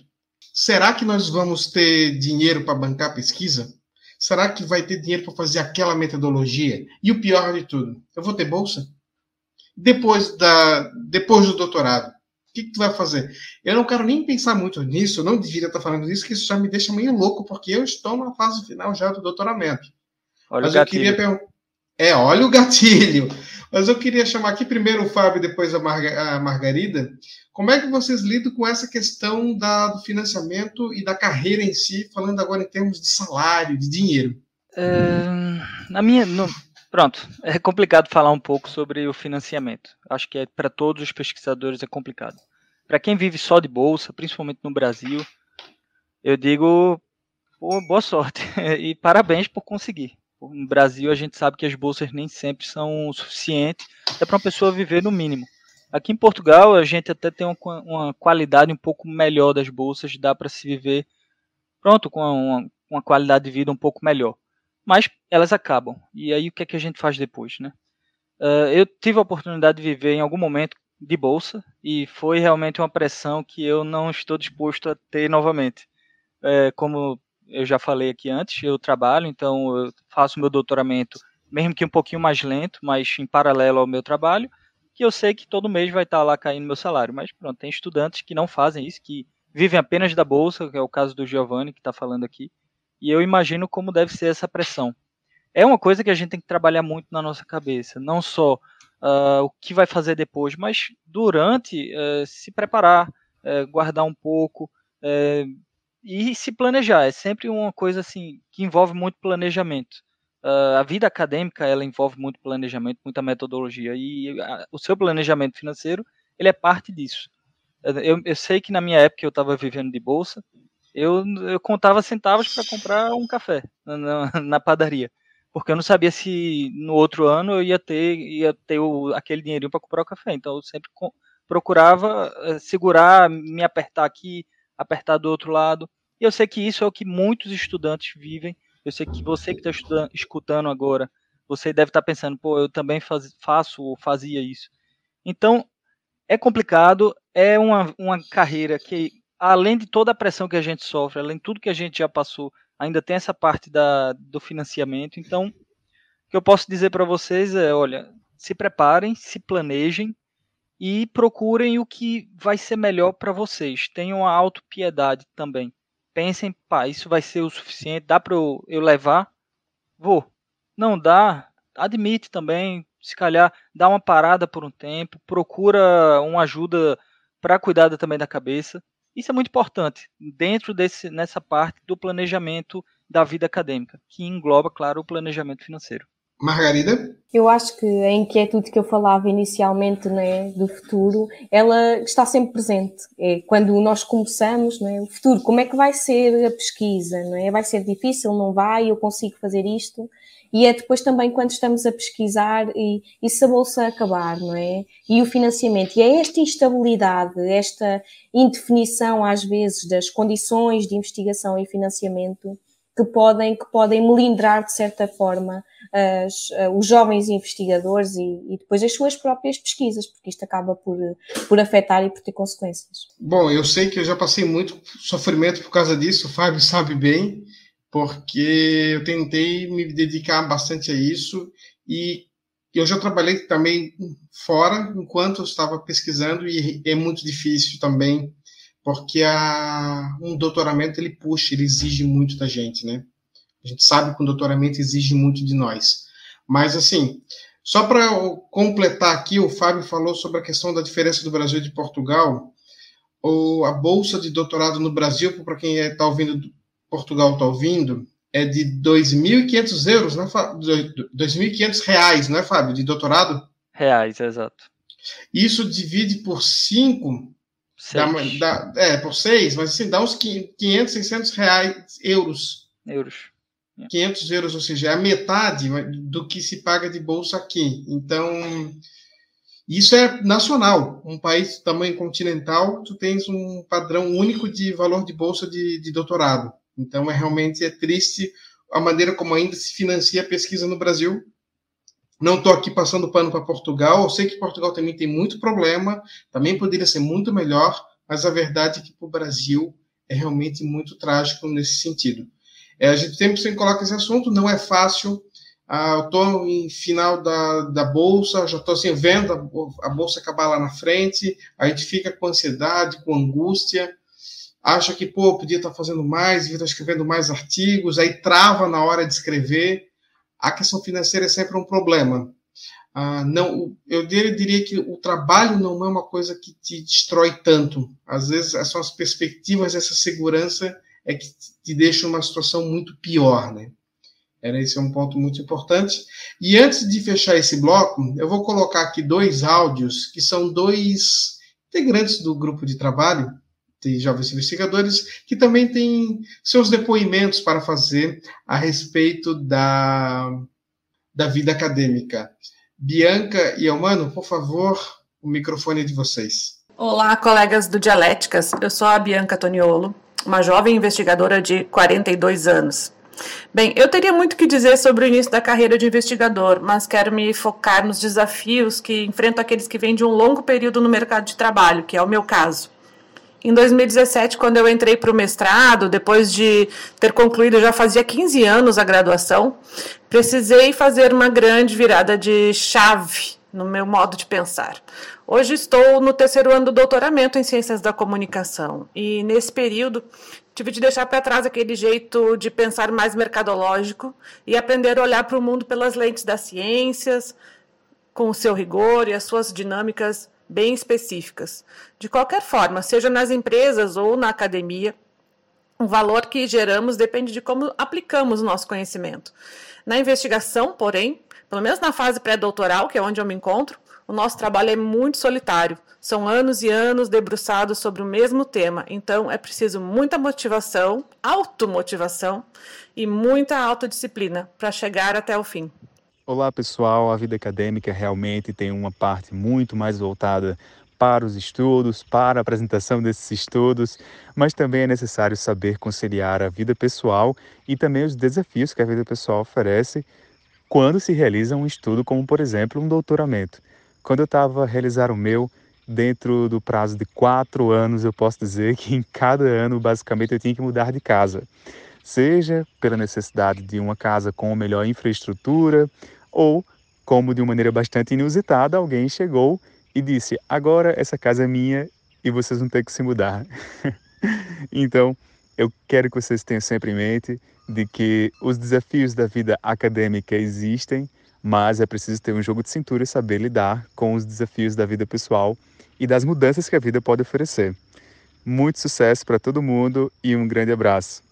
Será que nós vamos ter dinheiro para bancar a pesquisa? Será que vai ter dinheiro para fazer aquela metodologia? E o pior de tudo, eu vou ter bolsa? Depois, da, depois do doutorado? O que, que tu vai fazer? Eu não quero nem pensar muito nisso, eu não devia estar falando isso, que isso já me deixa meio louco, porque eu estou na fase final já do doutoramento. Olha Mas eu queria perguntar. É, olha o gatilho. Mas eu queria chamar aqui primeiro o Fábio e depois a, Marga... a Margarida. Como é que vocês lidam com essa questão da, do financiamento e da carreira em si, falando agora em termos de salário, de dinheiro? É, na minha, no, Pronto, é complicado falar um pouco sobre o financiamento. Acho que é, para todos os pesquisadores é complicado. Para quem vive só de bolsa, principalmente no Brasil, eu digo pô, boa sorte e parabéns por conseguir. No Brasil, a gente sabe que as bolsas nem sempre são suficientes é para uma pessoa viver no mínimo. Aqui em Portugal, a gente até tem uma, uma qualidade um pouco melhor das bolsas, dá para se viver, pronto, com uma, uma qualidade de vida um pouco melhor mas elas acabam. E aí o que é que a gente faz depois, né? Uh, eu tive a oportunidade de viver em algum momento de bolsa e foi realmente uma pressão que eu não estou disposto a ter novamente. É, como eu já falei aqui antes, eu trabalho, então eu faço meu doutoramento, mesmo que um pouquinho mais lento, mas em paralelo ao meu trabalho, que eu sei que todo mês vai estar lá caindo meu salário. Mas pronto, tem estudantes que não fazem isso, que vivem apenas da bolsa, que é o caso do Giovanni que está falando aqui e eu imagino como deve ser essa pressão. É uma coisa que a gente tem que trabalhar muito na nossa cabeça, não só uh, o que vai fazer depois, mas durante uh, se preparar, uh, guardar um pouco, É, e se planejar, é sempre uma coisa assim que envolve muito planejamento. Uh, a vida acadêmica ela envolve muito planejamento, muita metodologia e a, o seu planejamento financeiro ele é parte disso. Eu, eu sei que na minha época eu estava vivendo de bolsa, eu, eu contava centavos para comprar um café na, na, padaria, porque eu não sabia se no outro ano eu ia ter ia ter o, aquele dinheirinho para comprar o café. Então eu sempre procurava uh, segurar, me apertar aqui, apertar do outro lado. E eu sei que isso é o que muitos estudantes vivem. Eu sei que você que está escutando agora, você deve estar tá pensando, pô, eu também faz, faço ou fazia isso. Então, é complicado, é uma, uma carreira que, além de toda a pressão que a gente sofre, além de tudo que a gente já passou, ainda tem essa parte da, do financiamento. Então, o que eu posso dizer para vocês é, olha, se preparem, se planejem, e procurem o que vai ser melhor para vocês. Tenham a autopiedade também. Pensem, pá, isso vai ser o suficiente, dá para eu, eu levar? Vou. Não dá, admite também, se calhar dá uma parada por um tempo, procura uma ajuda para cuidar também da cabeça. Isso é muito importante dentro desse nessa parte do planejamento da vida acadêmica, que engloba, claro, o planejamento financeiro. Margarida? Eu acho que a inquietude que eu falava inicialmente né, do futuro, ela está sempre presente. É quando nós começamos, né, o futuro, como é que vai ser a pesquisa? Não é? Vai ser difícil? Não vai? Eu consigo fazer isto? E é depois também quando estamos a pesquisar e, e se a bolsa acabar, não é? E o financiamento. E é esta instabilidade, esta indefinição às vezes das condições de investigação e financiamento que podem, que podem melindrar de certa forma as, uh, os jovens investigadores e, e, depois as suas próprias pesquisas, porque isto acaba por, por afetar e por ter consequências. Bom, eu sei que eu já passei muito sofrimento por causa disso, o Fábio sabe bem, porque eu tentei me dedicar bastante a isso e eu já trabalhei também fora enquanto eu estava pesquisando e é muito difícil também porque a, um doutoramento ele puxa, ele exige muito da gente, né? A gente sabe que um doutoramento exige muito de nós. Mas, assim, só para completar aqui, o Fábio falou sobre a questão da diferença do Brasil e de Portugal. O, a bolsa de doutorado no Brasil, para quem está é, ouvindo, Portugal está ouvindo, é de 2.500 euros, né, 2.500 reais, não é, Fábio, de doutorado? Reais, exato. Isso divide por 5, Dá, dá, é, por seis, mas assim, dá uns 500, 600 reais, euros. Euros. 500 euros, ou seja, é a metade do que se paga de bolsa aqui. Então, isso é nacional. Um país de tamanho continental, tu tens um padrão único de valor de bolsa de, de doutorado. Então, é realmente é triste a maneira como ainda se financia a pesquisa no Brasil, não estou aqui passando pano para Portugal. Eu sei que Portugal também tem muito problema, também poderia ser muito melhor, mas a verdade é que para o Brasil é realmente muito trágico nesse sentido. É, a gente sempre coloca esse assunto, não é fácil. Ah, eu estou em final da, da bolsa, já estou assim, vendo a, a, bolsa acabar lá na frente, a gente fica com ansiedade, com angústia, acha que, pô, podia estar tá fazendo mais, devia estar tá escrevendo mais artigos, aí trava na hora de escrever a questão financeira é sempre um problema. Ah, não, eu diria que o trabalho não é uma coisa que te destrói tanto. Às vezes são as perspectivas essa segurança é que te deixa uma situação muito pior, né? Era esse é um ponto muito importante. E antes de fechar esse bloco, eu vou colocar aqui dois áudios que são dois integrantes do grupo de trabalho de jovens investigadores, que também têm seus depoimentos para fazer a respeito da, da vida acadêmica. Bianca e Elmano, por favor, o microfone é de vocês. Olá, colegas do Dialéticas. Eu sou a Bianca Toniolo, uma jovem investigadora de 42 anos. Bem, eu teria muito que dizer sobre o início da carreira de investigador, mas quero me focar nos desafios que enfrentam aqueles que vêm de um longo período no mercado de trabalho, que é o meu caso. Em 2017, quando eu entrei para o mestrado, depois de ter concluído, já fazia 15 anos a graduação, precisei fazer uma grande virada de chave no meu modo de pensar. Hoje estou no terceiro ano do doutoramento em Ciências da Comunicação e nesse período tive de deixar para trás aquele jeito de pensar mais mercadológico e aprender a olhar para o mundo pelas lentes das ciências, com o seu rigor e as suas dinâmicas bem específicas. De qualquer forma, seja nas empresas ou na academia, o valor que geramos depende de como aplicamos o nosso conhecimento. Na investigação, porém, pelo menos na fase pré-doutoral, que é onde eu me encontro, o nosso trabalho é muito solitário. São anos e anos debruçados sobre o mesmo tema, então é preciso muita motivação, automotivação e muita autodisciplina para chegar até o fim. Olá pessoal, a vida acadêmica realmente tem uma parte muito mais voltada para os estudos, para a apresentação desses estudos, mas também é necessário saber conciliar a vida pessoal e também os desafios que a vida pessoal oferece quando se realiza um estudo, como por exemplo um doutoramento. Quando eu estava a realizar o meu, dentro do prazo de quatro anos, eu posso dizer que em cada ano, basicamente, eu tinha que mudar de casa. Seja pela necessidade de uma casa com melhor infraestrutura, ou, como de uma maneira bastante inusitada, alguém chegou e disse: Agora essa casa é minha e vocês vão ter que se mudar. então, eu quero que vocês tenham sempre em mente de que os desafios da vida acadêmica existem mas é preciso ter um jogo de cintura e saber lidar com os desafios da vida pessoal e das mudanças que a vida pode oferecer. Muito sucesso para todo mundo e um grande abraço.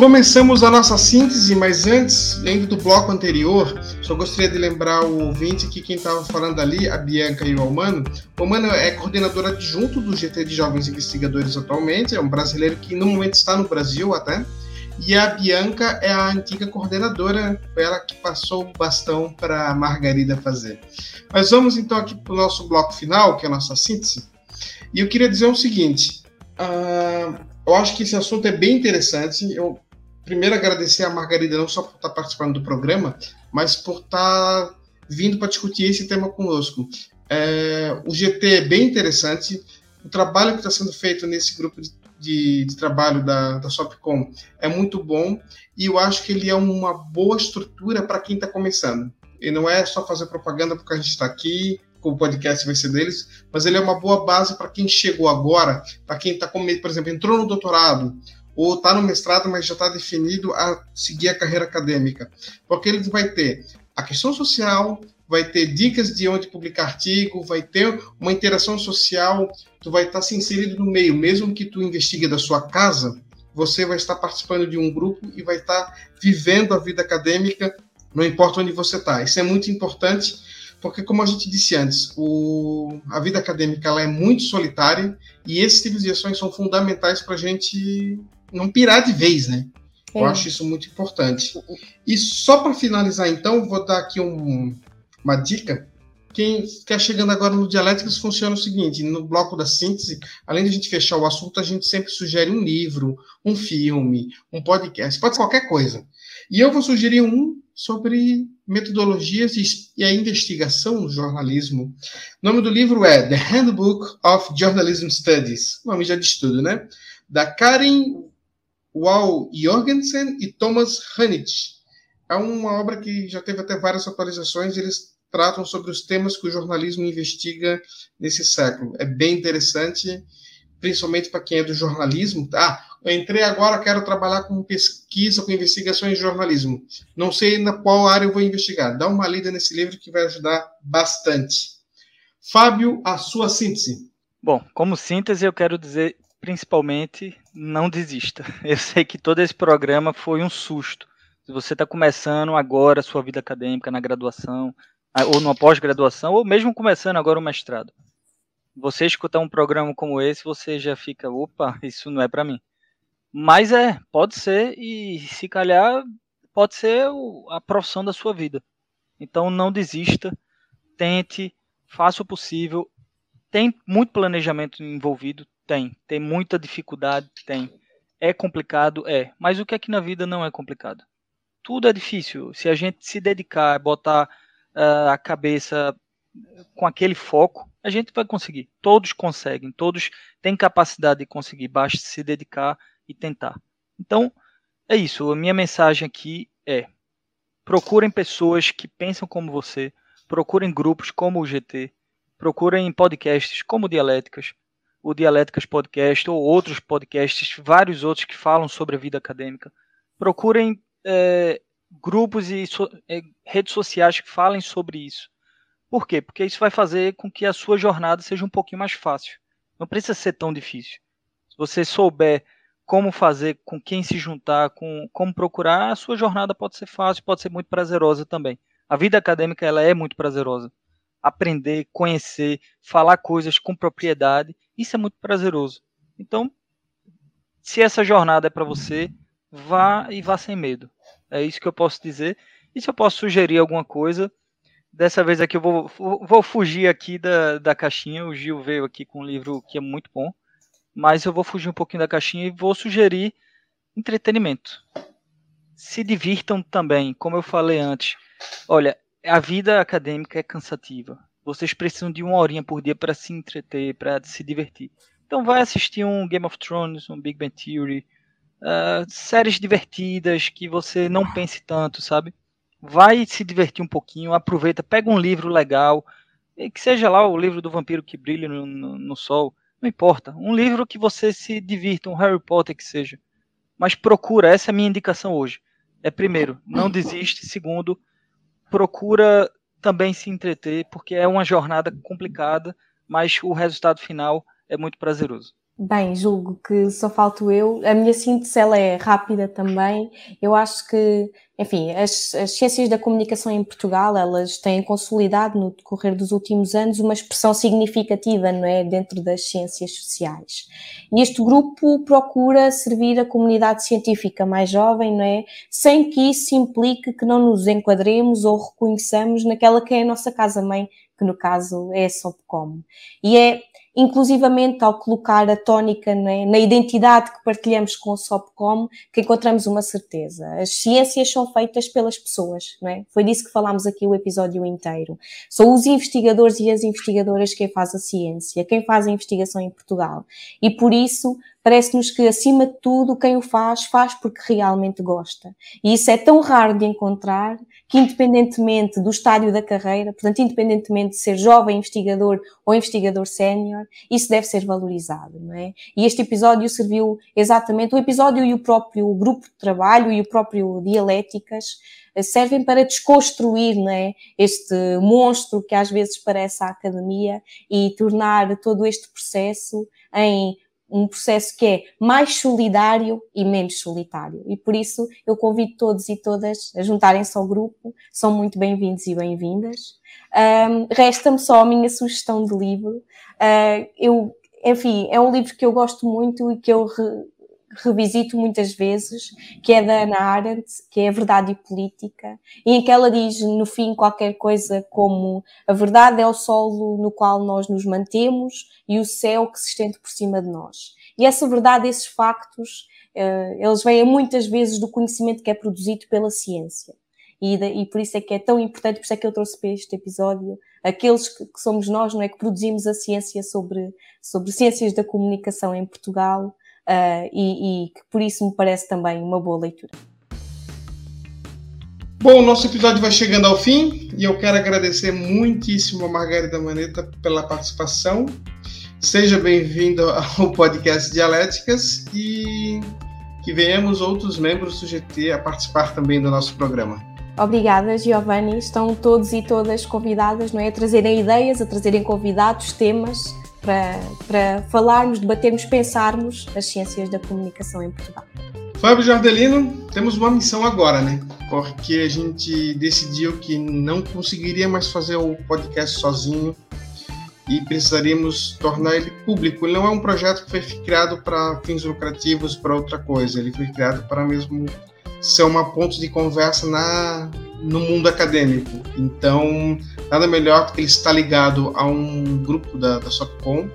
Começamos a nossa síntese, mas antes, ainda do bloco anterior, só gostaria de lembrar o ouvinte que quem estava falando ali, a Bianca e o Almano. O Almano é coordenadora adjunto do GT de Jovens Investigadores atualmente, é um brasileiro que no momento está no Brasil até. E a Bianca é a antiga coordenadora, ela que passou o bastão para a Margarida fazer. Mas vamos então aqui para o nosso bloco final, que é a nossa síntese. E eu queria dizer o seguinte: uh, eu acho que esse assunto é bem interessante. Eu primeiro agradecer a Margarida não só por estar participando do programa, mas por estar vindo para discutir esse tema conosco. É, o GT é bem interessante, o trabalho que está sendo feito nesse grupo de, de, de trabalho da, da Sopcom é muito bom e eu acho que ele é uma boa estrutura para quem está começando. E não é só fazer propaganda porque a gente está aqui, o podcast vai ser deles, mas ele é uma boa base para quem chegou agora, para quem está, por exemplo, entrou no doutorado ou está no mestrado, mas já está definido a seguir a carreira acadêmica. Porque ele vai ter a questão social, vai ter dicas de onde publicar artigo, vai ter uma interação social, tu vai estar se inserido no meio, mesmo que tu investigue da sua casa, você vai estar participando de um grupo e vai estar vivendo a vida acadêmica, não importa onde você está. Isso é muito importante, porque como a gente disse antes, o, a vida acadêmica ela é muito solitária e esses tipos de ações são fundamentais para a gente não pirar de vez, né? É. Eu acho isso muito importante. E só para finalizar, então, vou dar aqui um, uma dica. Quem está chegando agora no Dialéticos funciona o seguinte: no bloco da síntese, além de a gente fechar o assunto, a gente sempre sugere um livro, um filme, um podcast, pode ser qualquer coisa. E eu vou sugerir um sobre metodologias e a investigação no jornalismo. O nome do livro é The Handbook of Journalism Studies, nome já de estudo, né? Da Karen Wal Jorgensen e Thomas Hannich. É uma obra que já teve até várias atualizações, eles tratam sobre os temas que o jornalismo investiga nesse século. É bem interessante, principalmente para quem é do jornalismo. Ah, eu entrei agora, quero trabalhar com pesquisa, com investigações de jornalismo. Não sei na qual área eu vou investigar. Dá uma lida nesse livro que vai ajudar bastante. Fábio, a sua síntese. Bom, como síntese, eu quero dizer principalmente, não desista. Eu sei que todo esse programa foi um susto. Se você está começando agora a sua vida acadêmica na graduação, ou numa pós-graduação, ou mesmo começando agora o mestrado, você escutar um programa como esse, você já fica, opa, isso não é para mim. Mas é, pode ser, e se calhar pode ser a profissão da sua vida. Então não desista, tente, faça o possível. Tem muito planejamento envolvido, tem. Tem muita dificuldade? Tem. É complicado? É. Mas o que é que na vida não é complicado? Tudo é difícil. Se a gente se dedicar, botar uh, a cabeça com aquele foco, a gente vai conseguir. Todos conseguem, todos têm capacidade de conseguir, basta se dedicar e tentar. Então, é isso. A minha mensagem aqui é: procurem pessoas que pensam como você, procurem grupos como o GT, procurem podcasts como Dialéticas, o Dialéticas Podcast ou outros podcasts, vários outros que falam sobre a vida acadêmica. procurem é, grupos e so, é, redes sociais que falem sobre isso. Por quê? Porque isso vai fazer com que a sua jornada seja um pouquinho mais fácil. Não precisa ser tão difícil. Se você souber como fazer, com quem se juntar, com como procurar, a sua jornada pode ser fácil, pode ser muito prazerosa também. A vida acadêmica ela é muito prazerosa. Aprender, conhecer, falar coisas com propriedade, isso é muito prazeroso. Então, se essa jornada é para você, vá e vá sem medo. É isso que eu posso dizer. E se eu posso sugerir alguma coisa, dessa vez aqui eu vou, vou fugir aqui da, da caixinha. O Gil veio aqui com um livro que é muito bom, mas eu vou fugir um pouquinho da caixinha e vou sugerir entretenimento. Se divirtam também, como eu falei antes. Olha, a vida acadêmica é cansativa. Vocês precisam de uma horinha por dia para se entreter, para se divertir. Então vai assistir um Game of Thrones, um Big Bang Theory, uh, séries divertidas que você não pense tanto, sabe? Vai se divertir um pouquinho, aproveita, pega um livro legal, que seja lá o livro do vampiro que brilha no, no, no sol, não importa. Um livro que você se divirta, um Harry Potter que seja. Mas procura, essa é a minha indicação hoje. É primeiro, não desiste. Segundo, procura também se entreter, porque é uma jornada complicada, mas o resultado final é muito prazeroso. Bem, julgo que só falto eu. A minha síntese ela é rápida também. Eu acho que, enfim, as, as, ciências da comunicação em Portugal, elas têm consolidado no decorrer dos últimos anos uma expressão significativa, não é, dentro das ciências sociais. E este grupo procura servir a comunidade científica mais jovem, não é, sem que isso implique que não nos enquadremos ou reconheçamos naquela que é a nossa casa-mãe, que no caso é a Sopcom. E é inclusivamente ao colocar a tónica né, na identidade que partilhamos com o SOPCOM, que encontramos uma certeza. As ciências são feitas pelas pessoas, não é? Foi disso que falámos aqui o episódio inteiro. São os investigadores e as investigadoras quem faz a ciência, quem faz a investigação em Portugal. E por isso, parece-nos que, acima de tudo, quem o faz, faz porque realmente gosta. E isso é tão raro de encontrar que, independentemente do estádio da carreira, portanto, independentemente de ser jovem investigador ou investigador sénior, isso deve ser valorizado, não é? E este episódio serviu exatamente, o episódio e o próprio grupo de trabalho e o próprio Dialéticas eh, servem para desconstruir não é, este monstro que às vezes parece a academia e tornar todo este processo em um processo que é mais solidário e menos solitário. E por isso eu convido todos e todas a juntarem-se ao grupo, são muito bem-vindos e bem-vindas. Um, Resta-me só a minha sugestão de livro. Uh, eu, enfim, é um livro que eu gosto muito e que eu revisito muitas vezes, que é da Ana Arendt, que é a Verdade e Política, e em que ela diz no fim qualquer coisa como a verdade é o solo no qual nós nos mantemos e o céu que se estende por cima de nós. E essa verdade, esses factos, eh, eles vêm muitas vezes do conhecimento que é produzido pela ciência. E, e, por isso é que é tão importante, por isso é que eu trouxe para este episódio aqueles que, que, somos nós, não é? Que produzimos a ciência sobre, sobre ciências da comunicação em Portugal uh, e, e que por isso me parece também uma boa leitura. Bom, o nosso episódio vai chegando ao fim e eu quero agradecer muitíssimo a Margarida Maneta pela participação. Seja bem-vindo ao podcast Dialéticas e que venhamos outros membros do GT a participar também do nosso programa. Obrigada, Giovanni. Estão todos e todas convidadas não é? a trazerem ideias, a trazerem convidados, temas para, para falarmos, debatermos, pensarmos as ciências da comunicação em Portugal. Fábio Jardelino, temos uma missão agora, né? Porque a gente decidiu que não conseguiria mais fazer o podcast sozinho e precisaríamos tornar ele público. Ele não é um projeto que foi criado para fins lucrativos, para outra coisa. Ele foi criado para mesmo ser uma ponte de conversa na, no mundo acadêmico. Então, nada melhor do que ele estar ligado a um grupo da, da Sopcom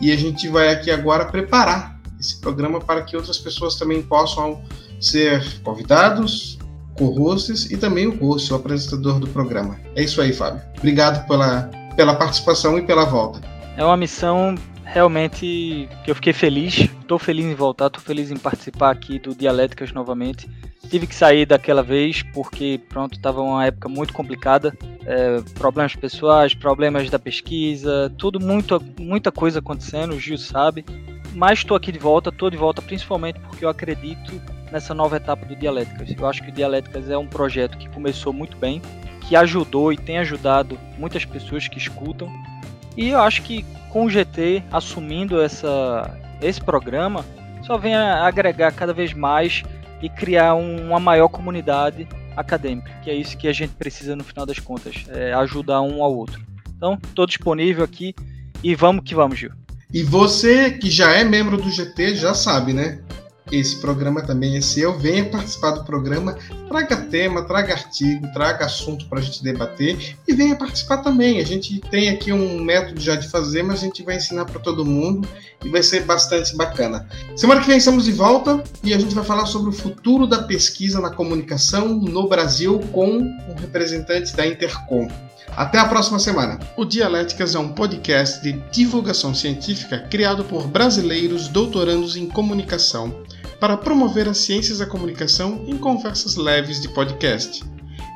e a gente vai aqui agora preparar esse programa para que outras pessoas também possam ser convidados, co-hosts e também o host, o apresentador do programa. É isso aí, Fábio. Obrigado pela, pela participação e pela volta. É uma missão realmente que eu fiquei feliz. Estou feliz em voltar, estou feliz em participar aqui do Dialéticas novamente. Tive que sair daquela vez porque, pronto, estava uma época muito complicada. É, problemas pessoais, problemas da pesquisa, tudo, muito, muita coisa acontecendo, o Gil sabe. Mas estou aqui de volta, estou de volta principalmente porque eu acredito nessa nova etapa do Dialéticas. Eu acho que o Dialéticas é um projeto que começou muito bem, que ajudou e tem ajudado muitas pessoas que escutam. E eu acho que com o GT assumindo essa, esse programa, só vem a agregar cada vez mais e criar um, uma maior comunidade acadêmica, que é isso que a gente precisa no final das contas, é ajudar um ao outro. Então, estou disponível aqui e vamos que vamos, Gil. E você que já é membro do GT já sabe, né? Esse programa também é seu. Venha participar do programa, traga tema, traga artigo, traga assunto para a gente debater e venha participar também. A gente tem aqui um método já de fazer, mas a gente vai ensinar para todo mundo e vai ser bastante bacana. Semana que vem estamos de volta e a gente vai falar sobre o futuro da pesquisa na comunicação no Brasil com um representante da Intercom. Até a próxima semana. O Dialéticas é um podcast de divulgação científica criado por brasileiros doutorandos em comunicação para promover as ciências da comunicação em conversas leves de podcast.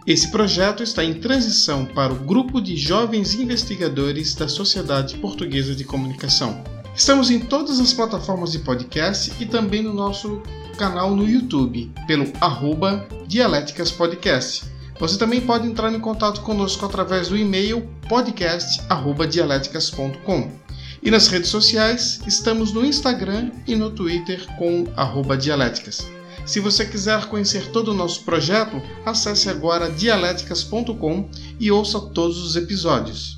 Esse projeto está em transição para o grupo de jovens investigadores da Sociedade Portuguesa de Comunicação. Estamos em todas as plataformas de podcast e também no nosso canal no YouTube, pelo arroba Dialéticas Podcast. Você também pode entrar em contato conosco através do e-mail podcast@dialeticas.com. E nas redes sociais, estamos no Instagram e no Twitter com dialéticas. Se você quiser conhecer todo o nosso projeto, acesse agora dialéticas.com e ouça todos os episódios.